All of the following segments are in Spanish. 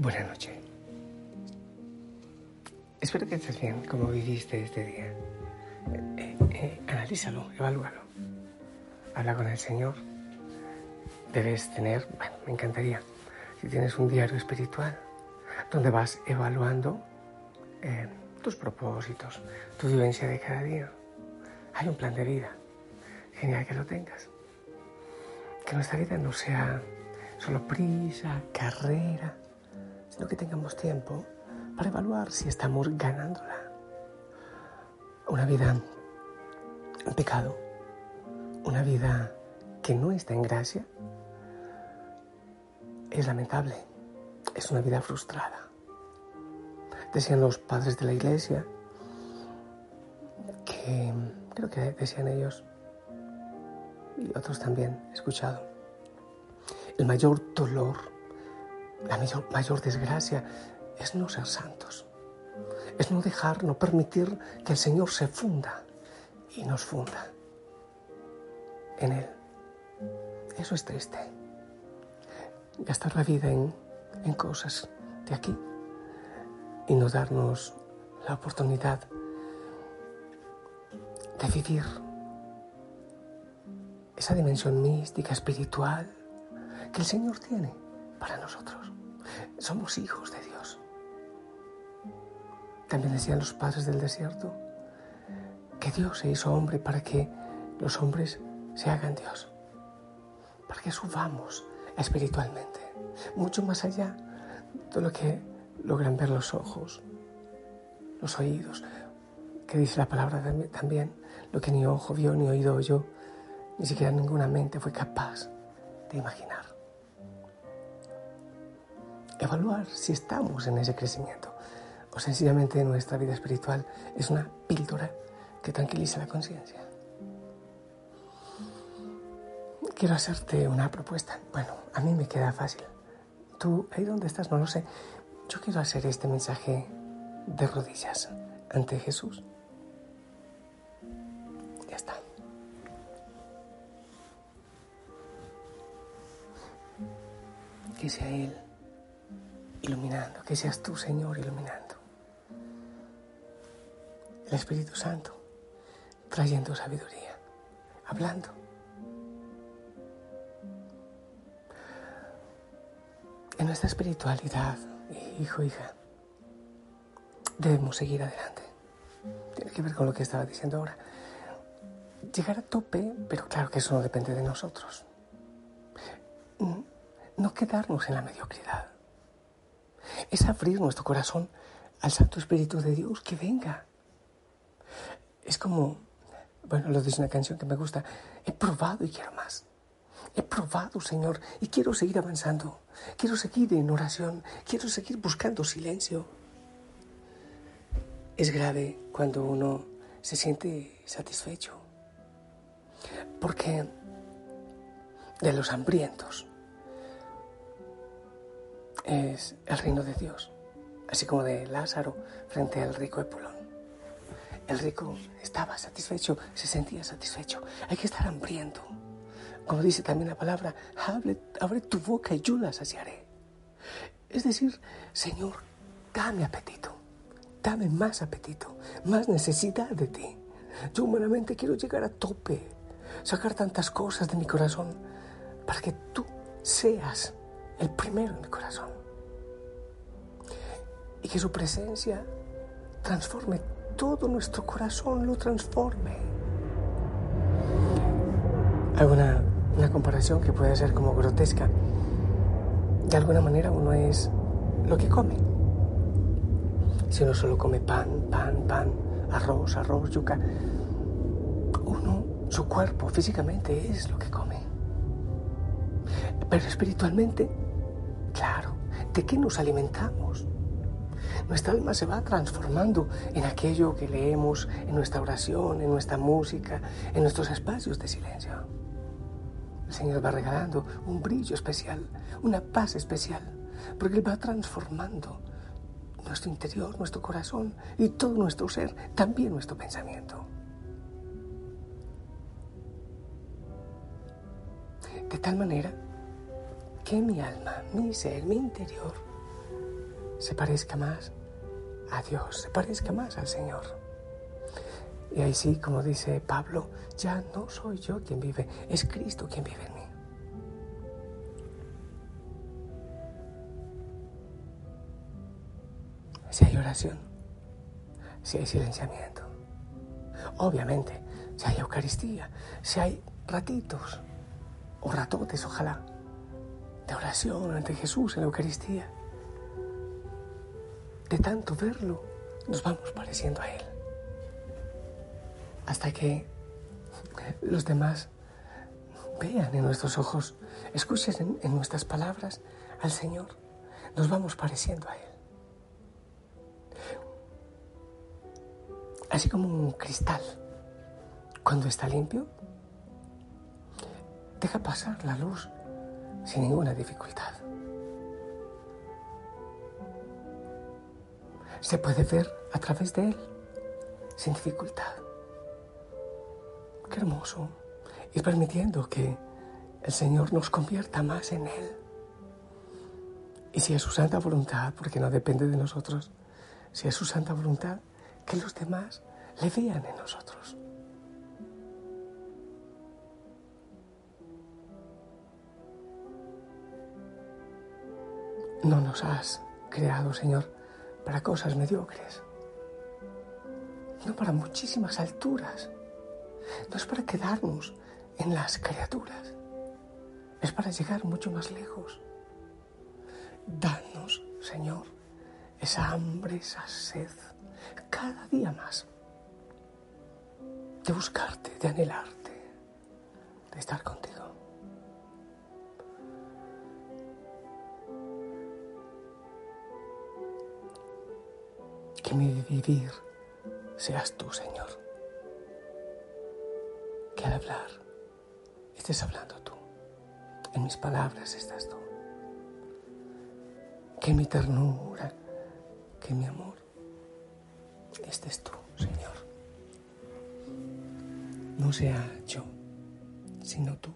Buenas noches. Espero que estés bien, como viviste este día. Eh, eh, analízalo, evalúalo. Habla con el Señor. Debes tener, bueno, me encantaría, si tienes un diario espiritual donde vas evaluando eh, tus propósitos, tu vivencia de cada día. Hay un plan de vida. Genial que lo tengas. Que nuestra vida no sea solo prisa, carrera, sino que tengamos tiempo para evaluar si estamos ganándola. Una vida en pecado, una vida que no está en gracia, es lamentable, es una vida frustrada. Decían los padres de la iglesia que, creo que decían ellos, y otros también he escuchado, el mayor dolor, la mayor, desgracia es no ser santos. Es no dejar, no permitir que el Señor se funda y nos funda en Él. Eso es triste. Gastar la vida en, en cosas de aquí y no darnos la oportunidad de vivir esa dimensión mística, espiritual, que el Señor tiene para nosotros. Somos hijos de Dios. También decían los padres del desierto que Dios se hizo hombre para que los hombres se hagan Dios, para que subamos espiritualmente, mucho más allá de lo que logran ver los ojos, los oídos, que dice la palabra también, lo que ni ojo vio, ni oído oyó, ni siquiera ninguna mente fue capaz de imaginar evaluar si estamos en ese crecimiento o sencillamente nuestra vida espiritual es una píldora que tranquiliza la conciencia. Quiero hacerte una propuesta. Bueno, a mí me queda fácil. Tú, ahí donde estás, no lo sé. Yo quiero hacer este mensaje de rodillas ante Jesús. Ya está. Que sea Él iluminando, que seas tú, Señor, iluminando. El Espíritu Santo trayendo sabiduría, hablando. En nuestra espiritualidad, hijo, hija, debemos seguir adelante. Tiene que ver con lo que estaba diciendo ahora. Llegar a tope, pero claro que eso no depende de nosotros. No quedarnos en la mediocridad es abrir nuestro corazón al Santo Espíritu de Dios que venga. Es como, bueno, lo dice una canción que me gusta, he probado y quiero más. He probado, Señor, y quiero seguir avanzando. Quiero seguir en oración. Quiero seguir buscando silencio. Es grave cuando uno se siente satisfecho. Porque de los hambrientos es el reino de Dios, así como de Lázaro frente al rico Epulón. El rico estaba satisfecho, se sentía satisfecho. Hay que estar hambriento. Como dice también la palabra, abre, tu boca y yo la saciaré. Es decir, Señor, dame apetito, dame más apetito, más necesidad de ti. Yo humanamente quiero llegar a tope, sacar tantas cosas de mi corazón para que tú seas el primero en mi corazón y que su presencia transforme todo nuestro corazón, lo transforme. Hago una, una comparación que puede ser como grotesca. De alguna manera uno es lo que come. Si uno solo come pan, pan, pan, arroz, arroz, yuca, uno, su cuerpo físicamente es lo que come. Pero espiritualmente, ¿de qué nos alimentamos? nuestra alma se va transformando en aquello que leemos en nuestra oración, en nuestra música, en nuestros espacios de silencio. El Señor va regalando un brillo especial, una paz especial, porque Él va transformando nuestro interior, nuestro corazón y todo nuestro ser, también nuestro pensamiento. De tal manera que mi alma, mi ser, mi interior, se parezca más a Dios, se parezca más al Señor. Y ahí sí, como dice Pablo, ya no soy yo quien vive, es Cristo quien vive en mí. Si hay oración, si hay silenciamiento, obviamente, si hay Eucaristía, si hay ratitos o ratotes, ojalá, de oración ante Jesús en la Eucaristía, de tanto verlo, nos vamos pareciendo a Él. Hasta que los demás vean en nuestros ojos, escuchen en, nuestras palabras al Señor, nos vamos pareciendo a Él. Así como un cristal, cuando está limpio, deja pasar la luz sin ninguna dificultad. se puede ver a través de Él, sin dificultad. Qué hermoso. Ir permitiendo que el Señor nos convierta más en Él. Y si es su santa voluntad, porque no depende de nosotros, si es su santa voluntad, que los demás le vean en nosotros. No nos has creado, Señor, para cosas mediocres, no para muchísimas alturas, no es para quedarnos en las criaturas, es para llegar mucho más lejos. Danos, Señor, esa hambre, esa sed, cada día más, de buscarte, de anhelarte, de estar contigo. Que mi vivir seas tú, Señor. Que al hablar estés hablando tú. En mis palabras estás tú. Que mi ternura, que mi amor estés tú, Señor. No sea yo, sino tú.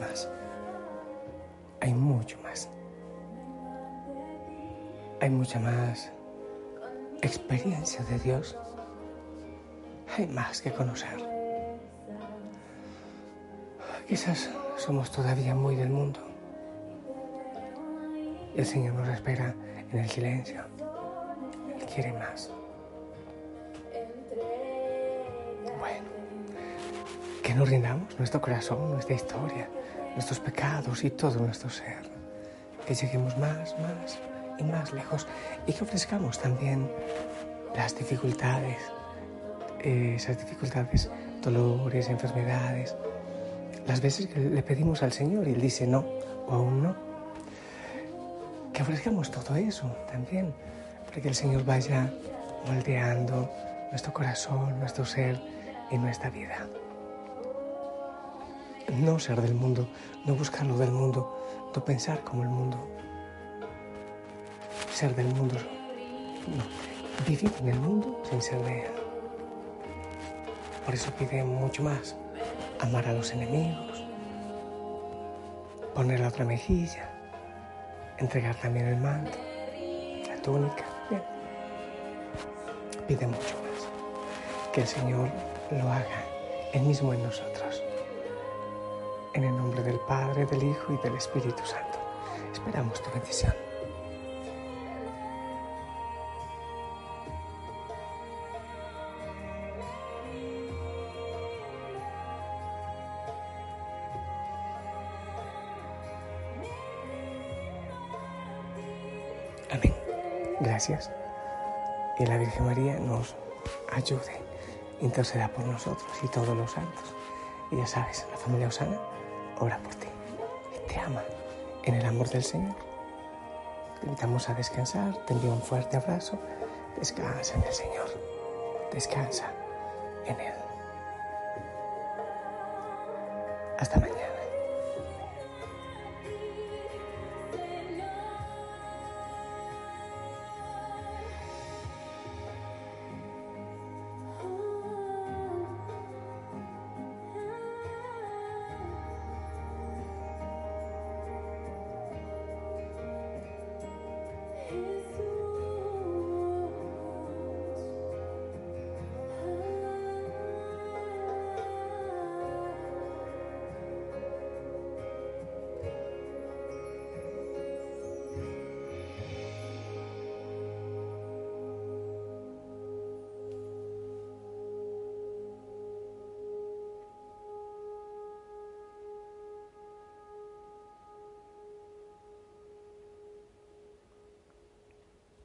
Más. Hay mucho más. Hay mucha más experiencia de Dios. Hay más que conocer. Quizás somos todavía muy del mundo. El Señor nos espera en el silencio. Él quiere más. Bueno, que nos rindamos nuestro corazón, nuestra historia, nuestros pecados y todo nuestro ser. Que lleguemos más, más y más lejos y que ofrezcamos también las dificultades, eh, esas dificultades, dolores, enfermedades, las veces que le pedimos al Señor y Él dice no o aún no, que ofrezcamos todo eso también, para que el Señor vaya moldeando nuestro corazón, nuestro ser y nuestra vida. No ser del mundo, no buscar lo del mundo, no pensar como el mundo. Ser del mundo, vivir en el mundo sin ser de él. Por eso pide mucho más, amar a los enemigos, poner la otra mejilla, entregar también el manto, la túnica. Bien. Pide mucho más. Que el Señor lo haga Él mismo en nosotros. En el nombre del Padre, del Hijo y del Espíritu Santo. Esperamos tu bendición. Amén. Gracias. Y la Virgen María nos ayude, interceda por nosotros y todos los santos. Y ya sabes, la familia Osana ora por ti y te ama en el amor del Señor. Te invitamos a descansar, te envío un fuerte abrazo. Descansa en el Señor. Descansa en Él. Hasta mañana.